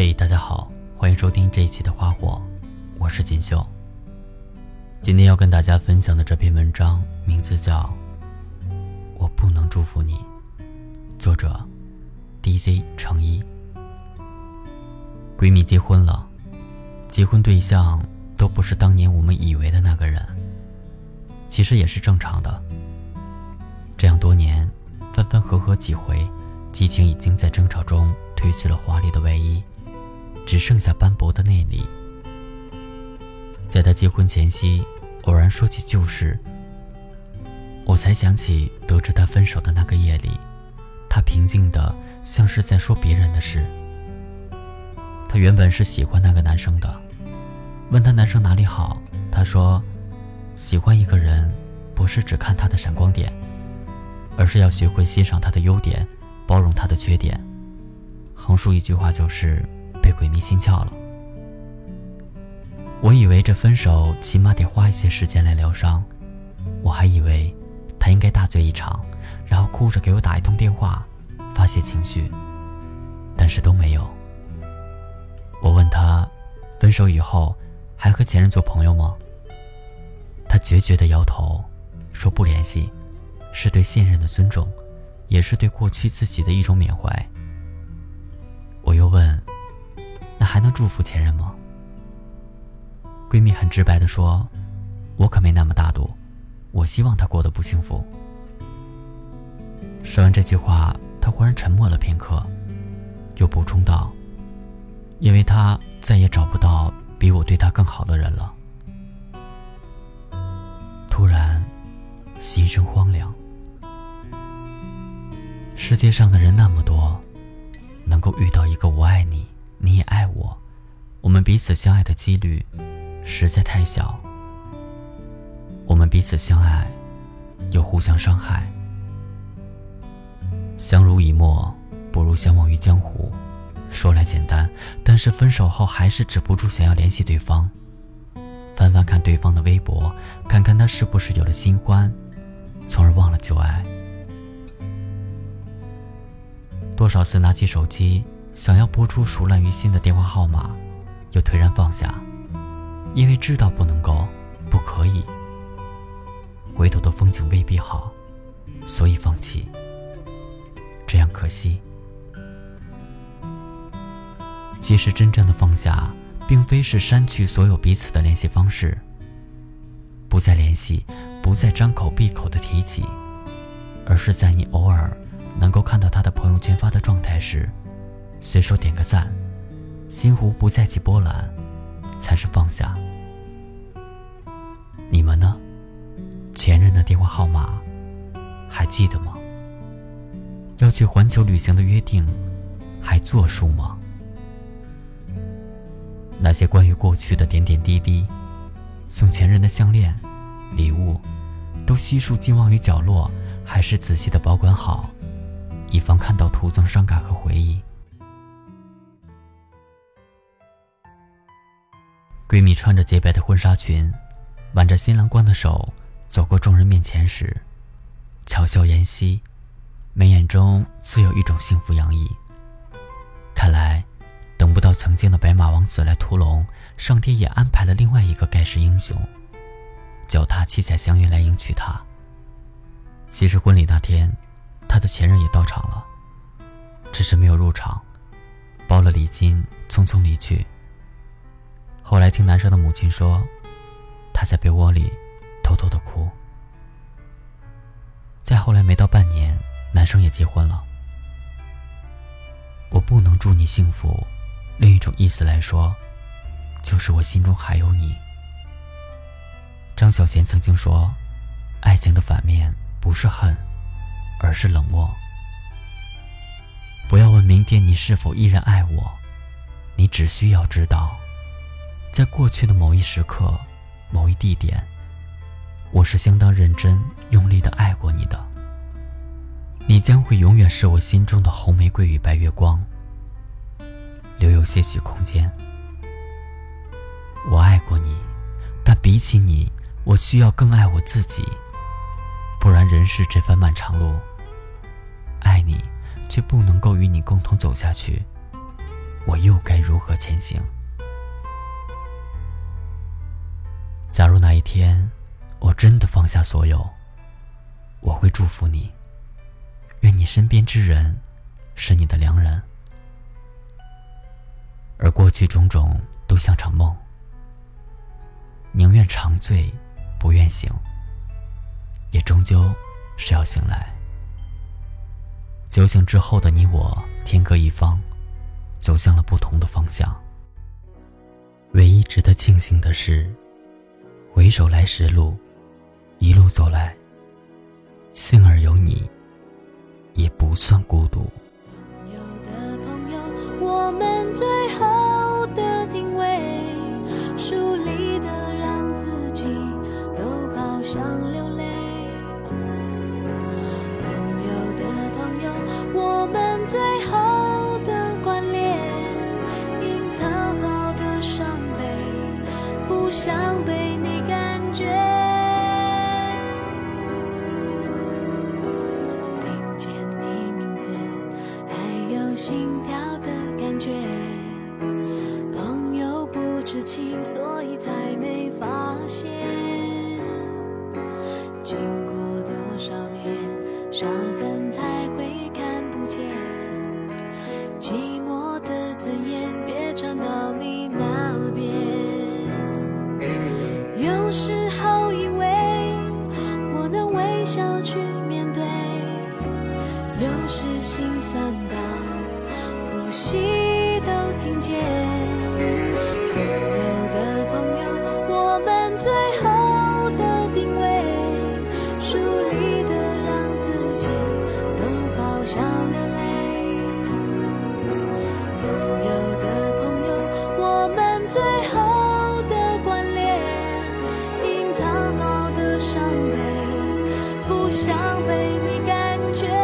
嘿，大家好，欢迎收听这一期的花火，我是锦绣。今天要跟大家分享的这篇文章名字叫《我不能祝福你》，作者 DJ 成一。闺蜜结婚了，结婚对象都不是当年我们以为的那个人，其实也是正常的。这样多年，分分合合几回，激情已经在争吵中褪去了华丽的外衣。只剩下斑驳的内里。在他结婚前夕，偶然说起旧事，我才想起得知他分手的那个夜里，他平静的像是在说别人的事。他原本是喜欢那个男生的，问他男生哪里好，他说，喜欢一个人，不是只看他的闪光点，而是要学会欣赏他的优点，包容他的缺点。横竖一句话就是。被鬼迷心窍了。我以为这分手起码得花一些时间来疗伤，我还以为他应该大醉一场，然后哭着给我打一通电话，发泄情绪，但是都没有。我问他，分手以后还和前任做朋友吗？他决绝地摇头，说不联系，是对现任的尊重，也是对过去自己的一种缅怀。我又问。还能祝福前任吗？闺蜜很直白的说：“我可没那么大度，我希望他过得不幸福。”说完这句话，她忽然沉默了片刻，又补充道：“因为他再也找不到比我对他更好的人了。”突然，心生荒凉。世界上的人那么多，能够遇到一个我爱你。你也爱我，我们彼此相爱的几率实在太小。我们彼此相爱，又互相伤害，相濡以沫不如相忘于江湖。说来简单，但是分手后还是止不住想要联系对方，翻翻看对方的微博，看看他是不是有了新欢，从而忘了旧爱。多少次拿起手机。想要拨出熟烂于心的电话号码，又颓然放下，因为知道不能够，不可以。回头的风景未必好，所以放弃。这样可惜。其实真正的放下，并非是删去所有彼此的联系方式，不再联系，不再张口闭口的提起，而是在你偶尔能够看到他的朋友圈发的状态时。随手点个赞，心湖不再起波澜，才是放下。你们呢？前任的电话号码还记得吗？要去环球旅行的约定还作数吗？那些关于过去的点点滴滴，送前任的项链、礼物，都悉数寄忘于角落，还是仔细的保管好，以防看到徒增伤感和回忆？闺蜜穿着洁白的婚纱裙，挽着新郎官的手走过众人面前时，巧笑颜兮，眉眼中自有一种幸福洋溢。看来，等不到曾经的白马王子来屠龙，上天也安排了另外一个盖世英雄，脚踏七彩祥云来迎娶她。其实婚礼那天，她的前任也到场了，只是没有入场，包了礼金，匆匆离去。后来听男生的母亲说，他在被窝里偷偷的哭。再后来没到半年，男生也结婚了。我不能祝你幸福，另一种意思来说，就是我心中还有你。张小娴曾经说，爱情的反面不是恨，而是冷漠。不要问明天你是否依然爱我，你只需要知道。在过去的某一时刻、某一地点，我是相当认真、用力的爱过你的。你将会永远是我心中的红玫瑰与白月光，留有些许空间。我爱过你，但比起你，我需要更爱我自己。不然，人世这番漫长路，爱你却不能够与你共同走下去，我又该如何前行？假如哪一天我真的放下所有，我会祝福你。愿你身边之人是你的良人，而过去种种都像场梦。宁愿长醉，不愿醒，也终究是要醒来。酒醒之后的你我，天各一方，走向了不同的方向。唯一值得庆幸的是，回首来时路，一路走来，幸而有你，也不算孤独。朋友的朋友，我们最后情，所以才没发现。想被你感觉。